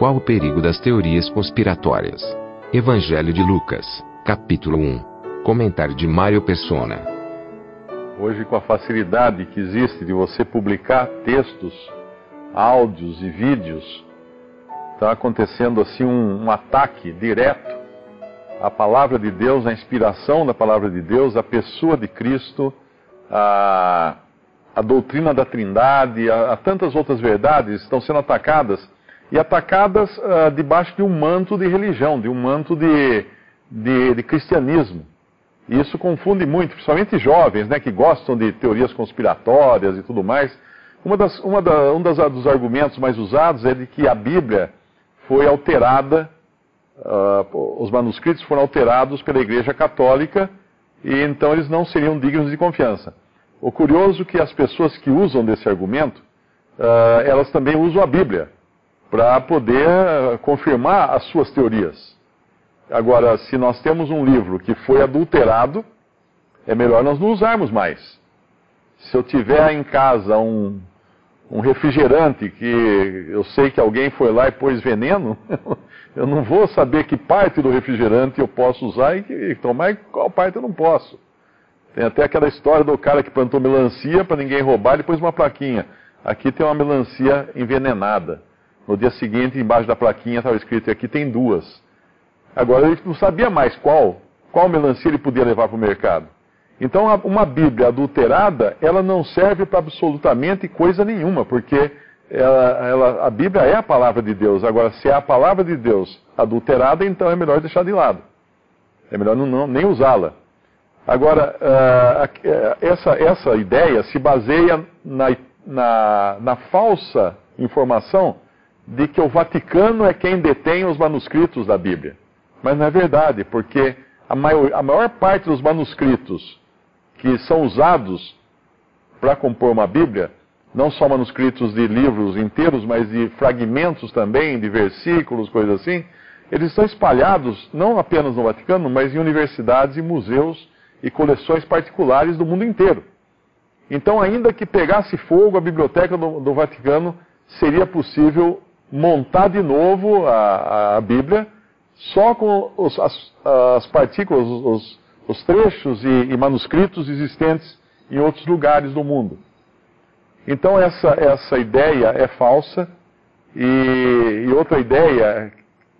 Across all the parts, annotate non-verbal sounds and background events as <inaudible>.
Qual o perigo das teorias conspiratórias? Evangelho de Lucas, capítulo 1. Comentário de Mário Persona. Hoje, com a facilidade que existe de você publicar textos, áudios e vídeos, está acontecendo assim um, um ataque direto à palavra de Deus, à inspiração da palavra de Deus, à pessoa de Cristo, à, à doutrina da Trindade, a, a tantas outras verdades estão sendo atacadas e atacadas uh, debaixo de um manto de religião, de um manto de, de, de, cristianismo. E isso confunde muito, principalmente jovens, né, que gostam de teorias conspiratórias e tudo mais. Uma das, uma da, um das, dos argumentos mais usados é de que a Bíblia foi alterada, uh, os manuscritos foram alterados pela Igreja Católica e então eles não seriam dignos de confiança. O curioso é que as pessoas que usam desse argumento, uh, elas também usam a Bíblia para poder eh, confirmar as suas teorias. Agora, se nós temos um livro que foi adulterado, é melhor nós não usarmos mais. Se eu tiver em casa um, um refrigerante que eu sei que alguém foi lá e pôs veneno, <laughs> eu não vou saber que parte do refrigerante eu posso usar e, e tomar e qual parte eu não posso. Tem até aquela história do cara que plantou melancia para ninguém roubar e pôs uma plaquinha. Aqui tem uma melancia envenenada. No dia seguinte, embaixo da plaquinha estava escrito: aqui tem duas. Agora ele não sabia mais qual, qual melancia ele podia levar para o mercado. Então, uma Bíblia adulterada, ela não serve para absolutamente coisa nenhuma, porque ela, ela, a Bíblia é a palavra de Deus. Agora, se é a palavra de Deus adulterada, então é melhor deixar de lado. É melhor não, não, nem usá-la. Agora, uh, essa, essa ideia se baseia na, na, na falsa informação de que o Vaticano é quem detém os manuscritos da Bíblia. Mas não é verdade, porque a maior, a maior parte dos manuscritos que são usados para compor uma Bíblia, não só manuscritos de livros inteiros, mas de fragmentos também, de versículos, coisas assim, eles estão espalhados não apenas no Vaticano, mas em universidades e museus e coleções particulares do mundo inteiro. Então, ainda que pegasse fogo a biblioteca do, do Vaticano, seria possível montar de novo a, a Bíblia só com os, as, as, partículas, os, os trechos e, e, manuscritos existentes em outros lugares do mundo. Então essa, essa ideia é falsa e, e outra ideia,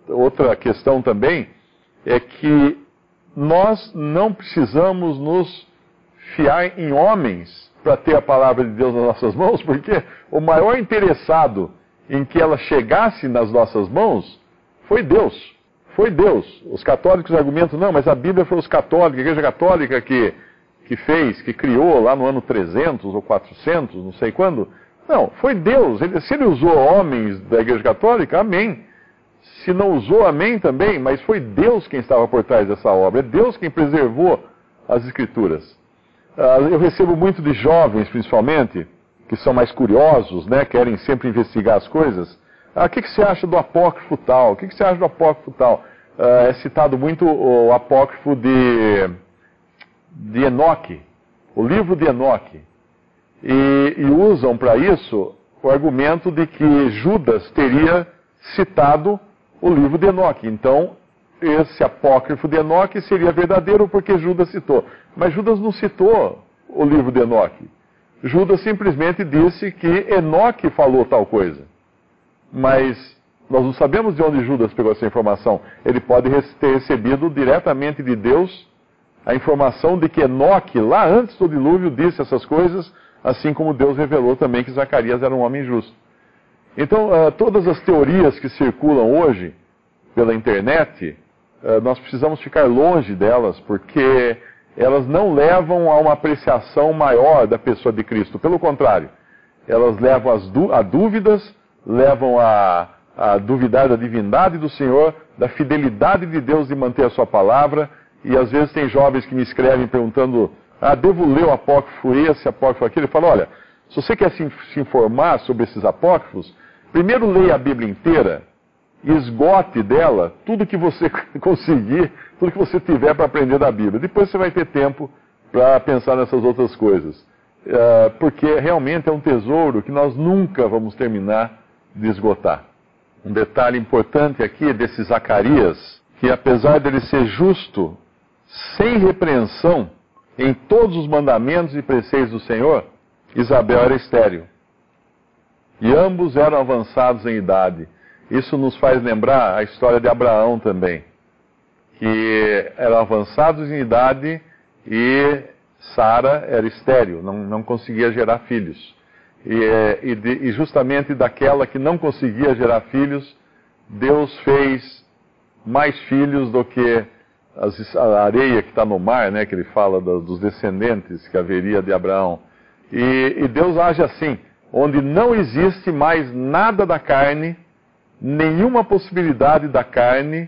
outra questão também é que nós não precisamos nos fiar em homens para ter a palavra de Deus nas nossas mãos, porque o maior interessado em que ela chegasse nas nossas mãos foi Deus. Foi Deus. Os católicos argumentam, não, mas a Bíblia foi os católicos, a Igreja Católica que, que fez, que criou lá no ano 300 ou 400, não sei quando. Não, foi Deus. Ele, se ele usou homens da Igreja Católica, amém. Se não usou, amém também, mas foi Deus quem estava por trás dessa obra. É Deus quem preservou as Escrituras. Uh, eu recebo muito de jovens, principalmente, que são mais curiosos, né, querem sempre investigar as coisas. Ah, o que, que você acha do apócrifo tal? O que, que você acha do apócrifo tal? Ah, é citado muito o apócrifo de, de Enoque, o livro de Enoque. E, e usam para isso o argumento de que Judas teria citado o livro de Enoque. Então, esse apócrifo de Enoque seria verdadeiro porque Judas citou. Mas Judas não citou o livro de Enoque. Judas simplesmente disse que Enoque falou tal coisa. Mas nós não sabemos de onde Judas pegou essa informação. Ele pode ter recebido diretamente de Deus a informação de que Enoque, lá antes do dilúvio, disse essas coisas, assim como Deus revelou também que Zacarias era um homem justo. Então, uh, todas as teorias que circulam hoje pela internet, uh, nós precisamos ficar longe delas, porque elas não levam a uma apreciação maior da pessoa de Cristo. Pelo contrário, elas levam a dúvidas, levam a, a duvidar da divindade do Senhor, da fidelidade de Deus de manter a sua palavra. E às vezes tem jovens que me escrevem perguntando: ah, devo ler o apócrifo esse, apócrifo aquele? Eu falo: olha, se você quer se, informar sobre esses apócrifos, primeiro leia a Bíblia inteira esgote dela tudo que você <laughs> conseguir, tudo que você tiver para aprender da Bíblia. Depois você vai ter tempo para pensar nessas outras coisas. Uh, porque realmente é um tesouro que nós nunca vamos terminar de esgotar. Um detalhe importante aqui desse Zacarias, que apesar dele ser justo, sem repreensão em todos os mandamentos e preceitos do Senhor, Isabel era estéril. E ambos eram avançados em idade. Isso nos faz lembrar a história de Abraão também, que eram avançados em idade e Sara era estéril, não, não conseguia gerar filhos. E, e, de, e, justamente daquela que não conseguia gerar filhos, Deus fez mais filhos do que as, a areia que está no mar, né, que ele fala dos, dos descendentes que haveria de Abraão. E, e Deus age assim, onde não existe mais nada da carne, nenhuma possibilidade da carne,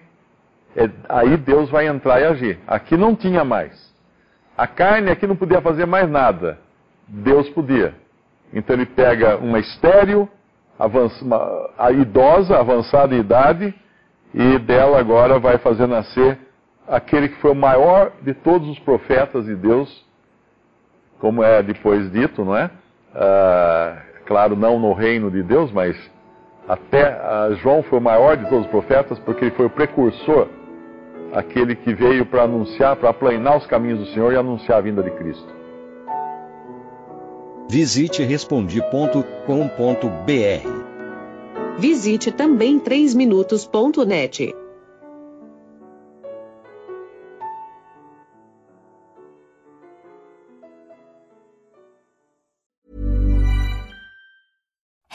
é, aí Deus vai entrar e agir. Aqui não tinha mais. A carne aqui não podia fazer mais nada. Deus podia. Então ele pega uma estéreo, uma, a idosa, avançada em idade, e dela agora vai fazer nascer aquele que foi o maior de todos os profetas de Deus, como é depois dito, não é? Ah, claro, não no reino de Deus, mas até ah, João foi o maior de todos os profetas, porque ele foi o precursor, aquele que veio para anunciar, para aplanar os caminhos do Senhor e anunciar a vinda de Cristo. Visite respondi.com.br. Visite também 3minutos.net.